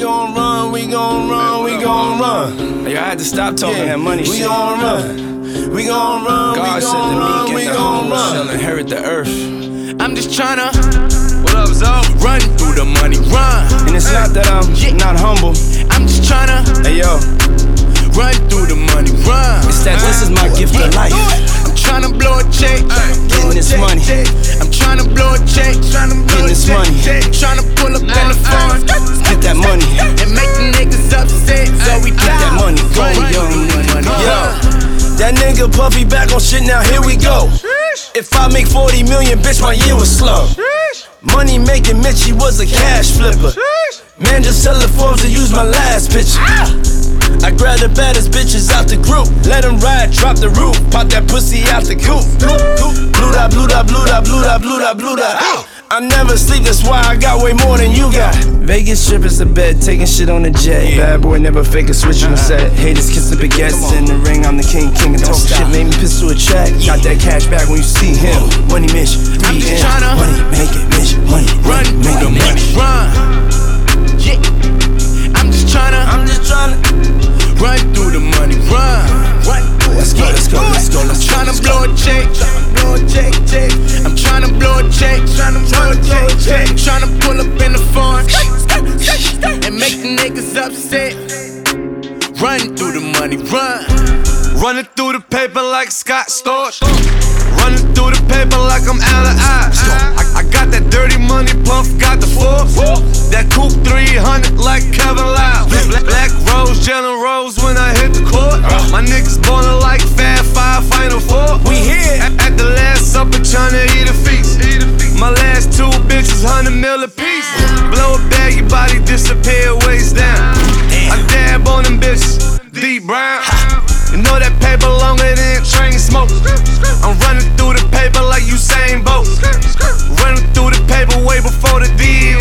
gon' run, we gon' run, we gon' run. Yo, I had to stop talking Yeah, that money we shit. gon' run. We gon' run, God we said gon' run, we gon' humble shall run. inherit the earth. I'm just tryna What up, Zo? run through the money, run. And it's not that I'm not humble. I'm just tryna Hey yo, run through the money, run. it's that this is my gift of life. I'm tryna blow a check, Getting this money. I'm tryna blow a check, Getting this money. tryna pull up in the phone Get that money. and make the niggas upset. So we Get that money, go, run yo. money, Yo, uh-huh. that nigga Puffy back on shit, now here we go. If I make 40 million, bitch, my year was slow. Money making Mitch, he was a cash flipper. Man, just the Forbes to use my last picture. Ah. I grab the baddest bitches out the group. Let them ride, drop the roof. Pop that pussy out the coop. Blue da, blue da, blue da, blue da, blue da, blue da. I never sleep, that's why I got way more than you got. Vegas strippers to bed, taking shit on the jet. Bad boy never fake a switch on the set. Haters kiss the baguettes in the ring. I'm the king, king and talk shit. Made me piss to a track. Got that cash back when you see him. Money Mitch, I'm just tryna money make it Mitch, money run make it money, run. Yeah, I'm just tryna I'm just tryna. Run through the money, run. Run through Let's go, let's go, let's go, let's go. Tryna blow a check, tryna blow a check. I'm tryna blow a check, tryna blow a check, check. Tryna pull up in the phone and make the niggas upset. Run through the money, run. Running through the paper like Scott Storch. Running through the paper like I'm out of eyes. I, got that dirty money, Puff got the force. That coupe 300 like Kevin Liles. Black, rose, yellow rose when I hit the court. My niggas ballin' like Fab Five Final Four. We here. At, the last supper, tryna eat a feast. My last two bitches, 100 mil a piece. Blow a bag, your body disappear, waist down. I dab on them bitches, deep brown. Know that paper longer than train smoke. I'm running through the paper like Usain Bolt. Running through the paper way before the deal.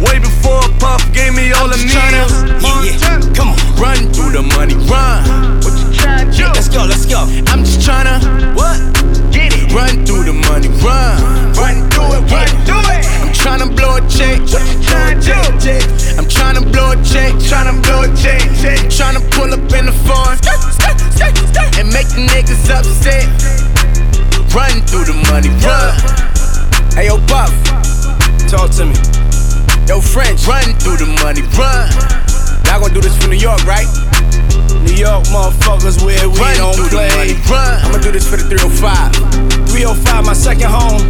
Way before Puff gave me all the meals. Yeah, yeah, come on. Run through the money, run. What you tryna do? Let's go, let's go. I'm just tryna What? get it. Run through the money, run. Run through it, run through it. I'm tryna blow a check. What you tryna do? I'm tryna blow a check, tryna blow a check, check. Tryna pull up in the phone and make the niggas upset. Run through the money, run. Hey yo, Buff, Talk to me. yo, French, run through the money, run. Y'all gonna do this for New York, right? New York motherfuckers where we Run don't through the money, play. run. I'ma do this for the 305. 305, my second home.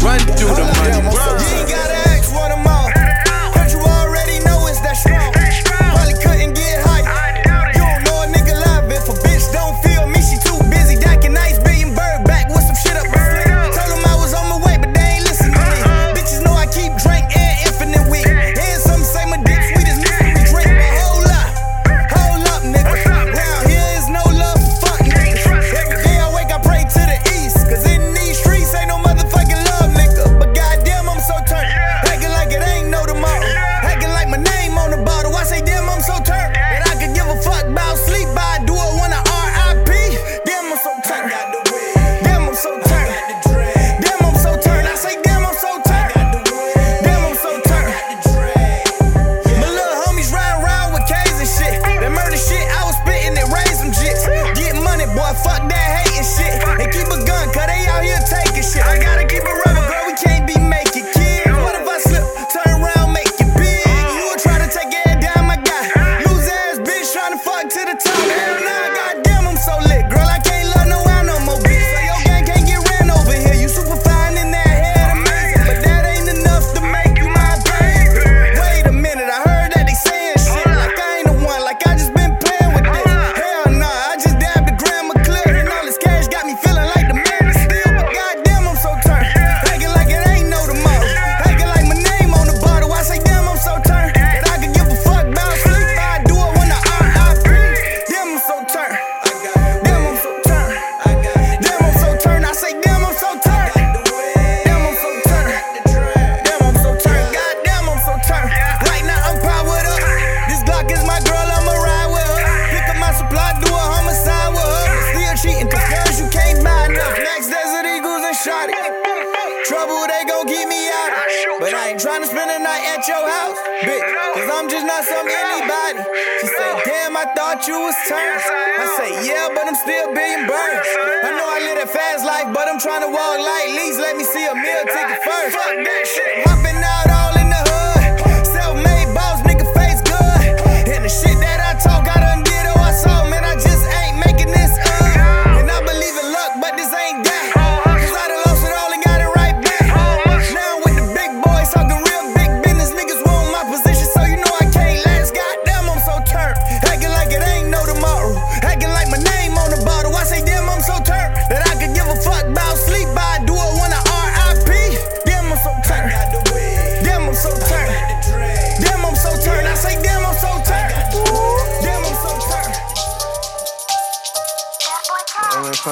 Run through the money, You run.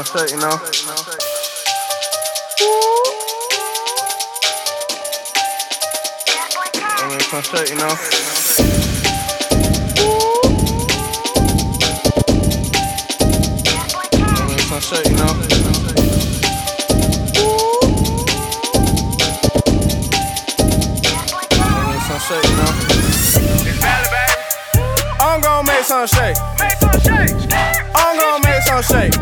on set, you know? I mean, it's on set, you know? Shut, you know. I mean, shake, you know. I'm gon' make some shake. I'm gon' make some shake.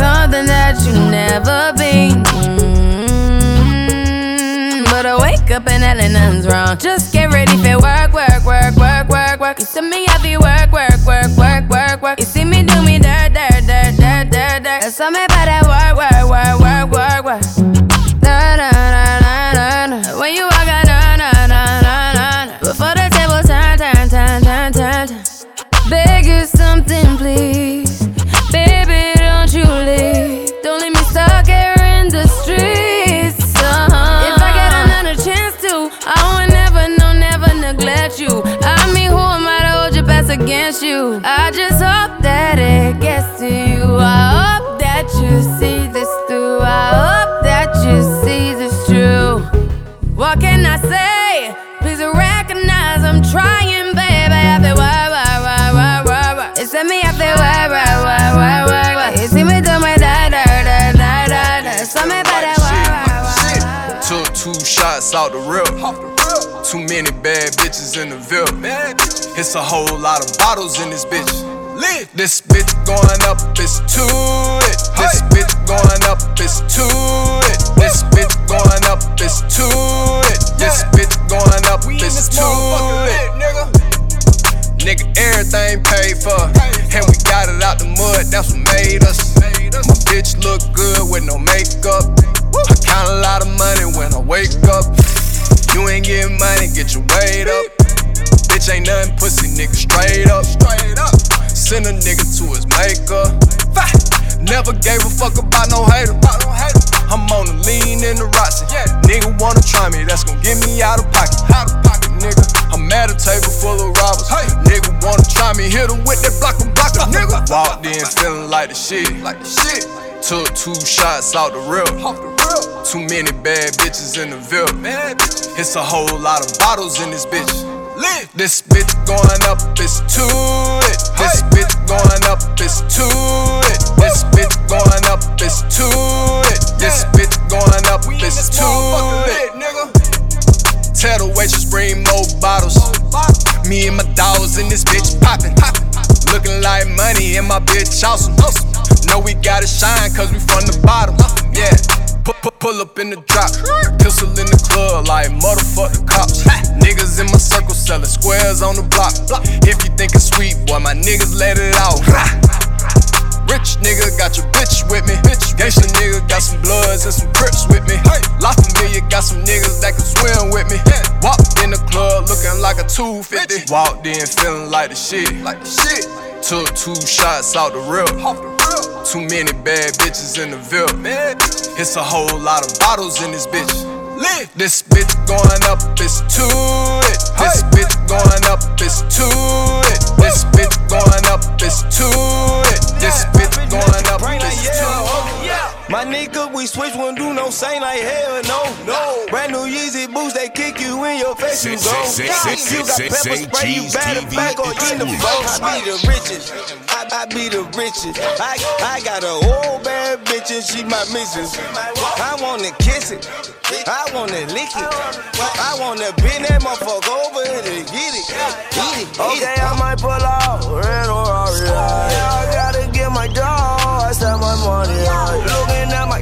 something that you never been. Mm, But I wake up and hell nothing's wrong. Just get ready for work, work, work, work, work, work. You see me happy work, work, work, work, work, work. You see me do me dirt, dirt, dirt, dirt, dirt, dirt. There's something about that work, work, work, work, work, work. Na na na na na. When you walk out, na na na na na. Before the table turn, turn, turn, turn, turn, turn. Beg you something, please. It's a whole lot of bottles in this bitch. This bitch going up, ain't nothing pussy, nigga, straight up. Straight up. Send a nigga to his maker. Never gave a fuck about no hater. I'm on the lean in the Roxy. Nigga wanna try me, that's gon' get me out of pocket. Out of pocket, nigga. I'm at a table full of robbers. Nigga wanna try me, hit him with that block and block nigga. Walked in feeling like the shit. Like the shit. Took two shots out the rip. Too many bad bitches in the Ville. It's a whole lot of bottles in this bitch. This bitch going up, it's to it. This bitch going up, it's to it. This bitch going up, it's to it. This bitch going up, it's to it. Tell the waitress bring more bottles. Me and my dogs in this bitch poppin'. Looking like money and my bitch awesome. Know we gotta shine cause we from the bottom. Yeah. Pu- pu- Pull up in the drop, pistol in the club like motherfuck the cops. Niggas in my circle selling squares on the block. If you think it's sweet, boy, my niggas let it out. Rich nigga got your bitch with me. Gangsta nigga got some bloods and some crips with me. La Familia got some niggas that can swim with me. Walked in the club looking like a 250. Walked in feeling like the shit. Like the shit. Took two shots out the rip. Too many bad bitches in the Ville. It's a whole lot of bottles in this bitch. This bitch going up, it's to it. This bitch going up, it's to it. This bitch going up, it's to it. This bitch going up, it's to it. My nigga, we switch, won't do no same like hell no. No. Brand new Yeezy boots, they kick you in your face, you go. You got pepper spray, you G's better back or you in the boat. I be the richest. I, I be the richest. I, I got a old bad bitch and she my missus. I wanna kiss it. I wanna lick it. I wanna bend that motherfucker over and get it. Eat it. Okay, I might pull out red or Yeah, I gotta get my dog. I spend my money on.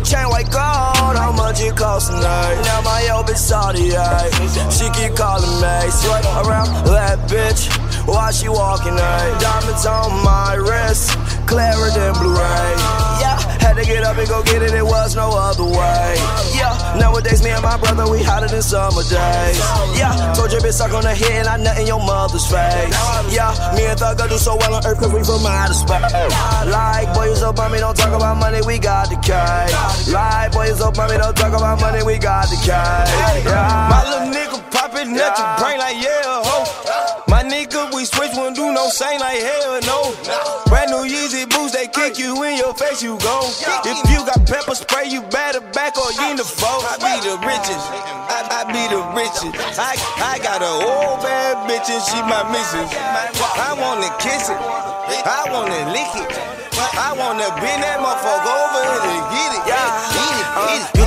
Chain like gold. How much it cost tonight? Now my old bitch Saudi, ayy. She keep calling me. Sweat around that bitch while she walking, ayy. Diamonds on my wrist, clearer than. Yeah, had to get up and go get it, it was no other way. Yeah, nowadays me and my brother, we hotter than summer days. Yeah, told your bitch suck on the head and I nut in your mother's face. Yeah, me and Thugger do so well on earth cause we from outer space. Like, boys up on me, don't talk about money, we got the cash. Like, boys up on me, don't talk about money, we got the cash. Yeah. My little nigga poppin' at your brain like yeah, ho. We switch, won't do no same like hell no. Brand new Yeezy boots, they kick you in your face, you go. If you got pepper spray, you better back or you in the foe. I be the richest, I, I be the richest. I, I got a old bad bitch and she my missus. I wanna kiss it, I wanna lick it. I wanna bend that motherfucker over and get it. Yeah,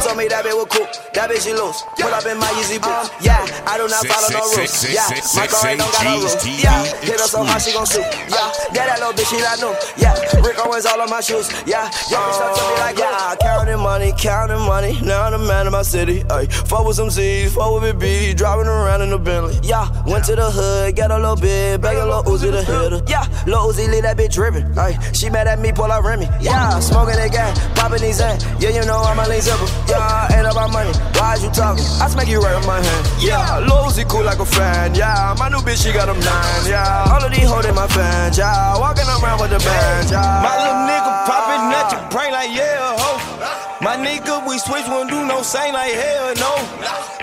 told me that bitch was cool, that bitch she loose. Pull up in my Yeezy boots. Um, yeah, I do not follow no rules. Yeah, my car ain't don't got no rules. Yeah, hit her so hard she gon' shoot. Uh, yeah, yeah, that little bitch she not new. Yeah, Rick Owens all on my shoes. Yeah, yeah, bitch stuck to me like uh, yeah. Counting money, counting money. Now I'm the man of my city. Ay, fuck with some Z's, fuck with Big B, driving around in the Bentley. Yeah, went to the hood, got a little bit, bag a little Uzi to hit her. Yeah, little Uzi leave that bitch dripping. Ay, she mad at me, pull out Remy. Yeah, smoking that gas, popping these in. Yeah, you know I'm a lean zipper. Yeah, ain't about money. Why you talking? I smack you right in my hand. Yeah, Uzi cool like a fan. Yeah, my new bitch she got them nine. Yeah, all of these holding my fans. Yeah, walking around with the band. Yeah, My little nigga poppin' at your brain like yeah, ho. My nigga, we switch, won't do no same like hell no.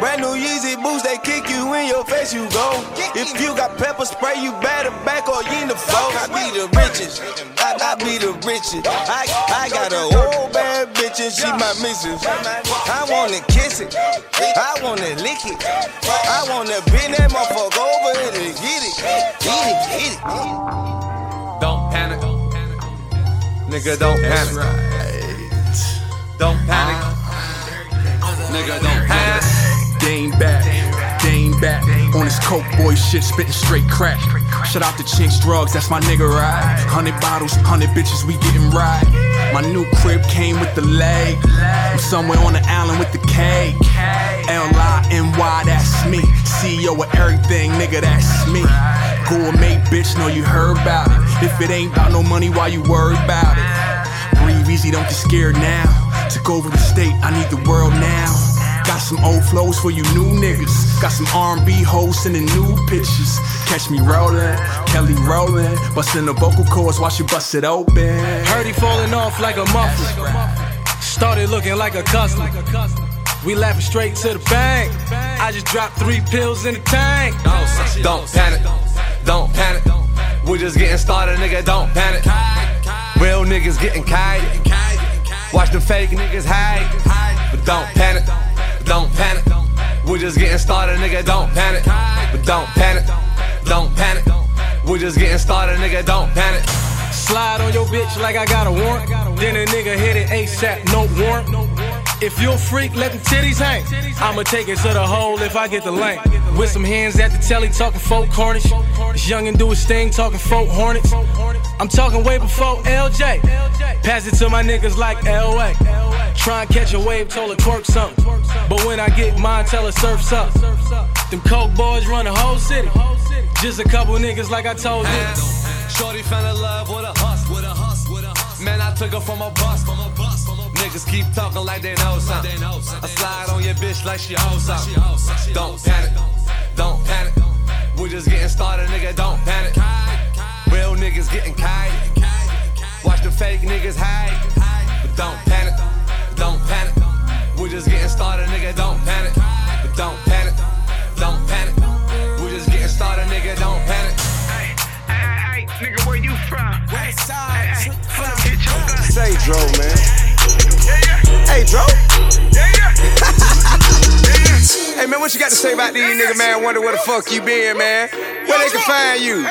Brand new Yeezy boots, they kick you in your face, you go. If you got pepper spray, you better back or you in the foe. I be the richest, I, I be the richest. I, I got a old bad bitch and she my missus. I wanna kiss it, I wanna lick it. I wanna bend that motherfucker over and get it, eat it, eat it. Don't panic. Nigga, don't panic. Don't panic. Nigga, don't panic. Game back, game back. On this coke boy shit, spitting straight crack. Shout out to Chinx Drugz, that's my nigga, right? Hundred bottles, hundred bitches, we getting right. My new crib came with the leg. I'm somewhere on the island with the cake. That's me. CEO of everything, nigga, that's me. Gourmet bitch, know you heard about it. If it ain't about no money, why you worried about it? Breathe easy, don't get scared now. Took over the state, I need the world now. Got some old flows for you new niggas. Got some R&B hoes sending new pictures. Catch me rolling, Kelly Rowland, busting the vocal cords while she bust it open. Heard he falling off like a muffler. Started looking like a customer. We laughing straight to the bank. I just dropped three pills in the tank. Don't panic. Don't panic. We're just getting started, nigga. Don't panic. Real niggas getting kite. Watch the fake niggas hide. But don't panic. Don't panic. We're just getting started, nigga. Don't panic. But don't panic. Don't panic. We're just getting started, nigga. Don't panic. Slide on your bitch like I got a warrant. Then a nigga hit it ASAP, no warrant. If you a freak, let them titties hang. I'ma take it to the hole if I get the length. With some hands at the telly, talking folk cornish. This youngin' do his thing, talking folk hornets. I'm talking way before LJ. Pass it to my niggas like LA. Try and catch a wave, told her twerk something. But when I get mine, tell her surf's up. Them coke boys run the whole city. Just a couple niggas like I told you. Shorty fell in love with a hustle. A a. Man, I took her a. From a bus. Niggas keep talking like they know something. I slide on your bitch like she owes something. Don't panic. Don't panic. We're just getting started, nigga. Don't panic. Real niggas getting kite. Watch the fake niggas hide. But don't panic. Don't panic. We're just getting started, nigga. Don't panic. But don't panic. Don't panic. We're just getting started, nigga. Don't panic. Hey, nigga, where you from? West side. Hey, hey, hit your. Say, Dro, man. Hey, yeah. Hey, man, what you got to say about these niggas, man? Wonder where the fuck you been, man? Where they can find you?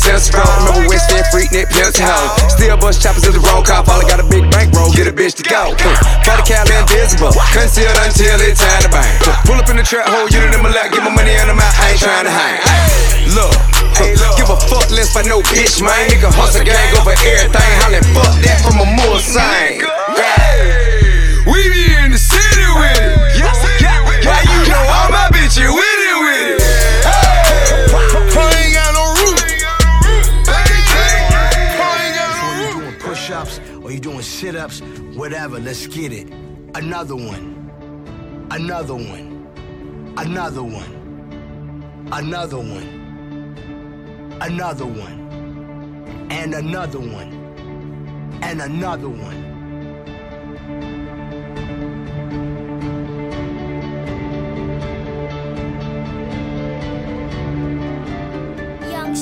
Westside Bank, can't sell strong. Remember West End, freak, pimps, hoe. Still bust choppers in the roll call, all I got a big bankroll, get a bitch to go. For the Cali invisible, concealed until it's time to bang. Pull up in the trap, hold unit in my lap, get my money in the mouth, I ain't trying to hang. Look, give a fuck less for no bitch, man. Nigga hustle gang over everything, hollin' fuck that from a moor sign. We be or you doing sit-ups, whatever. Let's get it. Another one. Another one. Another one. Another one. Another one. And another one. And another one.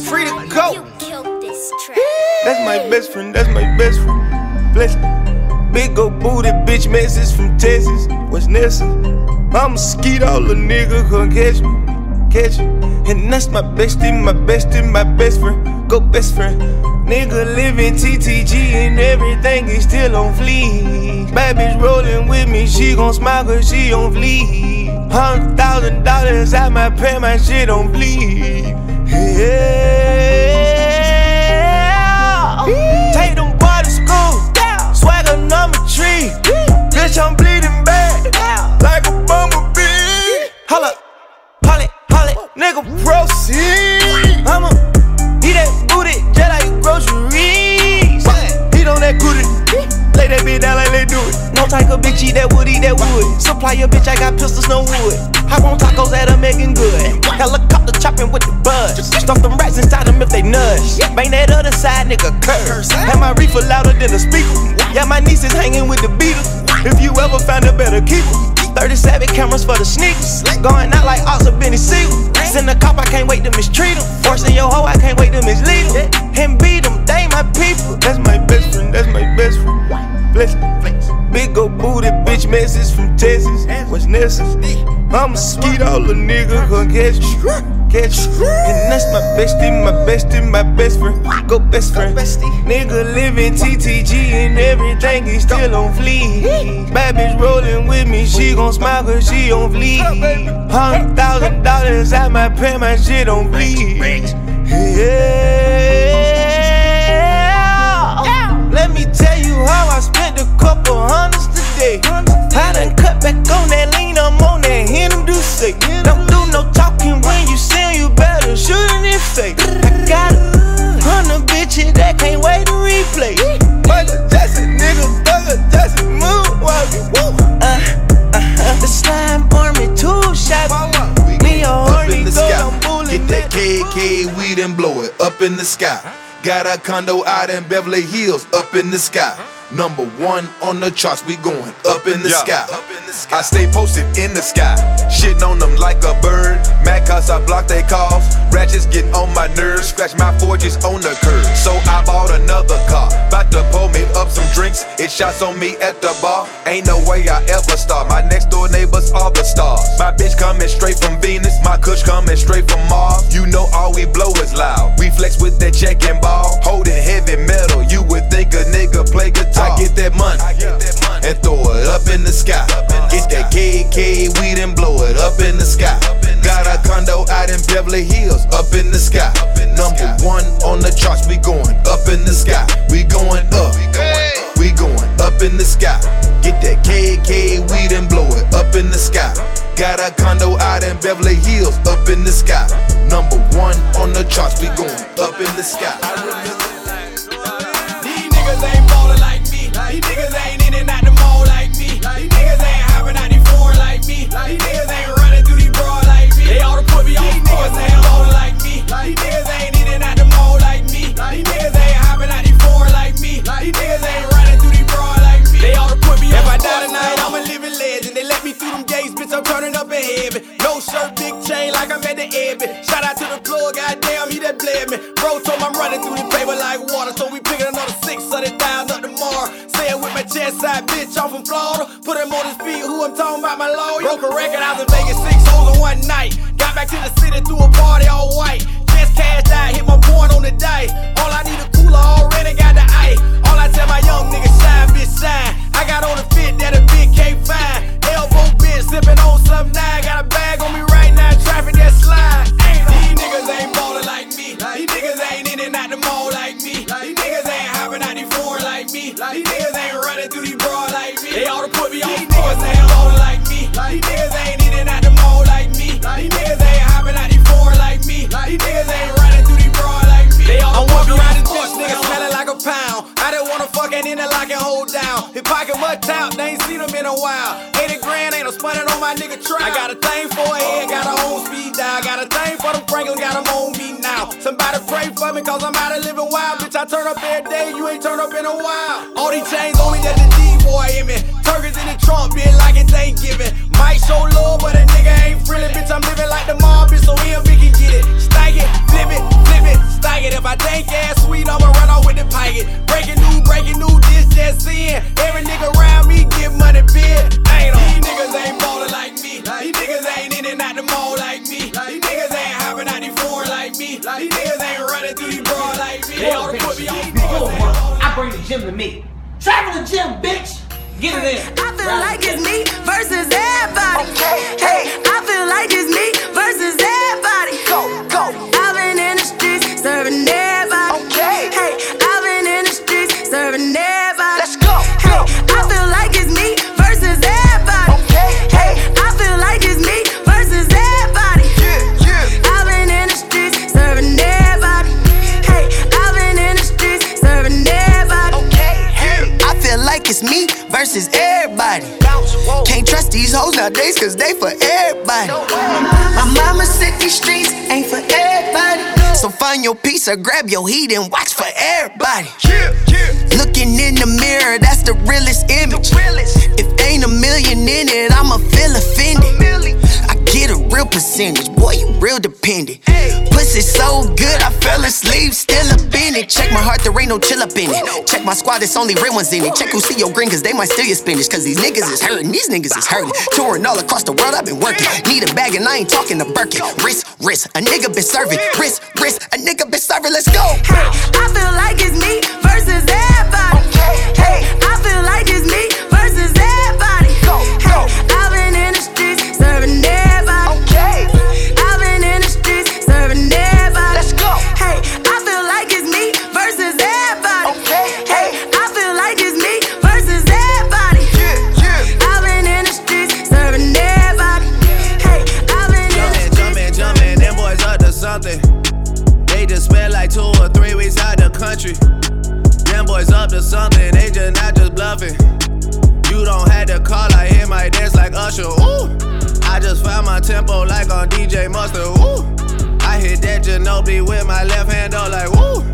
Free to go. That's my best friend, that's my best friend. Bless Big ol' booty bitch message from Texas. What's Nessa? I'm a skeet all a nigga come catch me. Catch me. And that's my bestie, my bestie, my best friend. Go best friend. Nigga living TTG and everything is still on fleek. Bad bitch rolling with me, she gon' smile cause she on fleek. Hundred thousand dollars I might pay my shit on bleed. Yeah. Take no wood. Hop on tacos that are making good. Helicopter chopping with the buzz. Stuff them rats inside them if they nudge. Bang that other side, nigga, curse. Have my reefer louder than the speaker. Yeah, my niece is hanging with the Beatles. If you ever find a better keeper. 37 cameras for the sneakers. Going out like Ox or Benny Siegel. Send a cop, I can't wait to mistreat him. Forcing your hoe, I can't wait to mislead him. And beat him, they my people. That's my best friend, that's my best friend. Bless Big ol' booty bitch message from Texas. What's necessary? I'm a all a nigga come catch me. Catch me. And that's my bestie, my bestie, my best friend. Go best friend. Nigga living TTG and everything is still on fleek. Bad bitch rolling with me, she gon' smile cause she on fleek. Hundred thousand dollars, I might pay my shit on bleed. Got a condo out in Beverly Hills up in the sky. Number one on the charts, we going up in the Yeah. sky. I stay posted in the sky, shitting on them like a bird. Mad cause I block they calls. Ratchets get on my nerves, scratch my forges on the curb. So I bought another car, bout to pull me up some drinks. It shots on me at the bar. Ain't no way I ever start. My next door neighbors are the stars. My bitch coming straight from Venus, my kush coming straight from Mars. You know all we blow is loud. We flex with that check and ball, holding heavy metal. You would think a nigga play guitar. I get that money and throw it up in the sky. Get that KK weed and blow it up in the sky. Got a condo out in Beverly Hills, up in the sky. Number one on the charts, we going up in the sky. We going up, up in the sky. Get that KK weed and blow it up in the sky. Got a condo out in Beverly Hills, up in the sky. Number one on the charts, we going up in the sky. These niggas ain't ballin' like me. These niggas ain't in and out the mall like me. These niggas ain't out like me. These niggas ain't running through these bras like me. They oughta put me on These niggas ain't ballin' like me. These niggas I'm turning up in heaven. No shirt, big chain, like I'm at the Abbey. Shout out to the plug, goddamn, he that bled me. Bro told me I'm running through the paper like water, so we picking another 600,000 up tomorrow. Say it with my chest side bitch off from Florida. Put him on his feet, who I'm talking about, my lawyer. Broke a record, was in Vegas six holes in one night. Got back to the city through a party all white. Just cashed out, hit my point on the day. These niggas ain't running through these bras like me. They oughta put me on I bring the gym to me. Travel the gym, bitch. Get it in. I feel like it's me versus everybody. Hey, nowadays cause they for everybody. My mama said these streets ain't for everybody. So find your piece or grab your heat and watch for everybody. Looking in the mirror, that's the realest image. If ain't a million in it, I'ma feel offended. Get a real percentage, boy, you real dependent. Pussy so good, I fell asleep, still up in it. Check my heart, there ain't no chill up in it. Check my squad, it's only real ones in it. Check who see your green, cause they might steal your spinach. Cause these niggas is hurting, these niggas is hurting. Touring all across the world, I've been working. Need a bag and I ain't talking to Birkin. Wrist, wrist, a nigga been serving. Wrist, wrist, a nigga been serving, let's go. Hey, I feel like it's me versus everybody. Something, they just not just bluffing. You don't have to call, I hear my dance like Usher. Ooh, I just found my tempo like on DJ Mustard. Ooh, I hit that Ginobili with my left hand, though, like woo.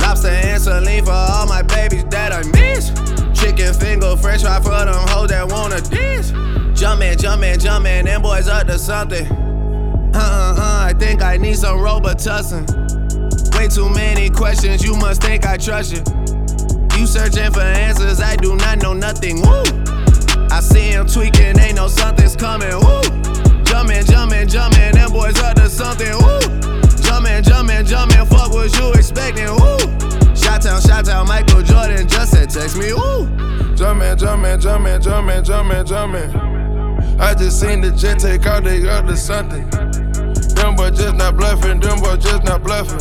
Lobster and saline for all my babies that I miss. Chicken finger, french fry for them hoes that wanna dance. Jumpin', jumpin', jumpin', them boys up to something. Uh uh uh, I think I need some Robitussin. Way too many questions, you must think I trust you. You searching for answers, I do not know nothing. Woo! I see him tweaking, ain't no something's coming. Woo! Jumpin', jumpin', jumpin', them boys up to something. Woo! Jumpin', jumpin', jumpin', fuck what you expecting. Woo! Shot town, shot town, Michael Jordan just said text me. Woo! Jumpin', jumpin', jumpin', jumpin', jumpin', jumpin'. I just seen the jet take out, they up to something. Them boys just not bluffing, them boys just not bluffing.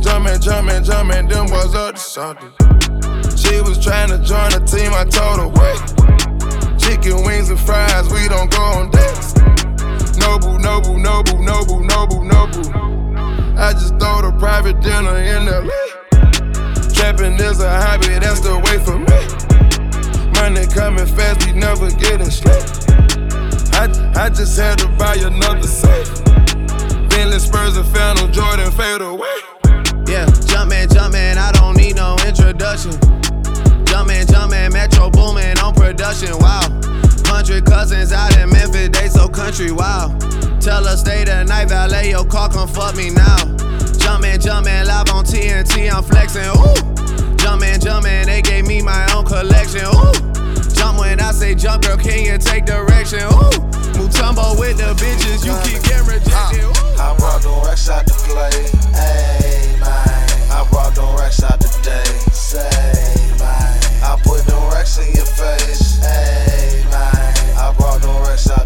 Jumpin', jumpin', jumpin', them boys up to something. She was trying to join the team, I told her, wait. Chicken wings and fries, we don't go on dates. Noble, noble, noble, noble, noble, noble. I just throw the private dinner in LA. Trapping is a hobby, that's the way for me. Money coming fast, we never getting straight. I, I just had to buy another safe. Bentley Spurs and Phantom Jordan fade away. Yeah, jumpin', jumpin', I don't introduction. Jumpin', jumpin', Metro Boomin on production, wow. Hundred cousins out in Memphis, they so country, wow. Tell her stay the night, valet your car, come fuck me now. Jumpin', jumpin', live on TNT, I'm flexin', ooh. Jumpin', jumpin', they gave me my own collection. Ooh. Jump when I say jump, girl, can you take direction? Ooh. Mutombo with the bitches, you keep getting rejected. Ooh. I brought them racks out to play. Ayy. I brought them racks out today. Say, man. I put them racks in your face. Ayy, man. I brought them racks out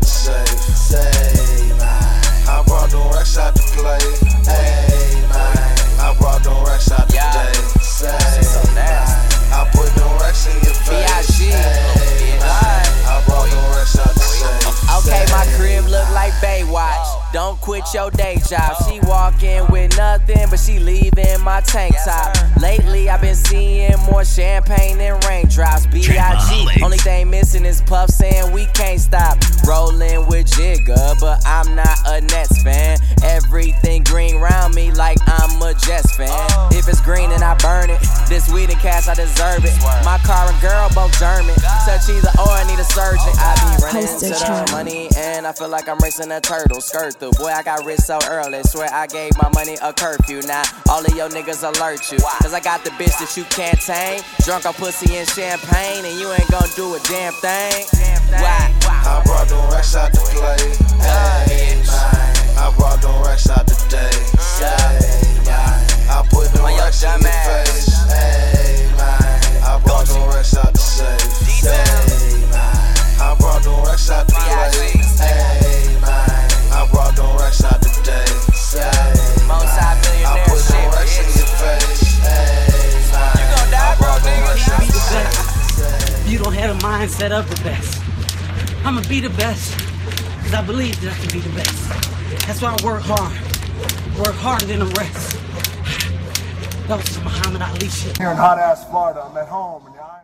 Don't quit your day job. She walk in with nothing, but she leaving my tank top. Lately, I've been seeing more champagne than raindrops. B.I.G. Only thing missing is Puff saying we can't stop. Rolling with Jigga, but I'm not a Nets fan. This weed and cash, I deserve it. My car and girl both German. Touch either or, I need a surgeon. I be running to the money and I feel like I'm racing a turtle. Skirt through. Boy, I got rich so early. Swear I gave my money a curfew. Now all of your niggas alert you. Cause I got the bitch that you can't tame. Drunk on pussy and champagne, and you ain't gonna do a damn thing. Why? I brought them racks out to play. Ayy, man. I brought them racks out today. Say, man. I put them racks in your face. Racks out to play. Ayy, man. I brought them racks out today. Say, man. I put them racks in your face. Ayy, man. I brought them racks out to save. You don't have the mindset of the best. I'ma be the best because I believe that I can be the best. That's why I work hard. Work harder than the rest. That was some Muhammad Ali shit. Here in hot ass Florida, I'm at home.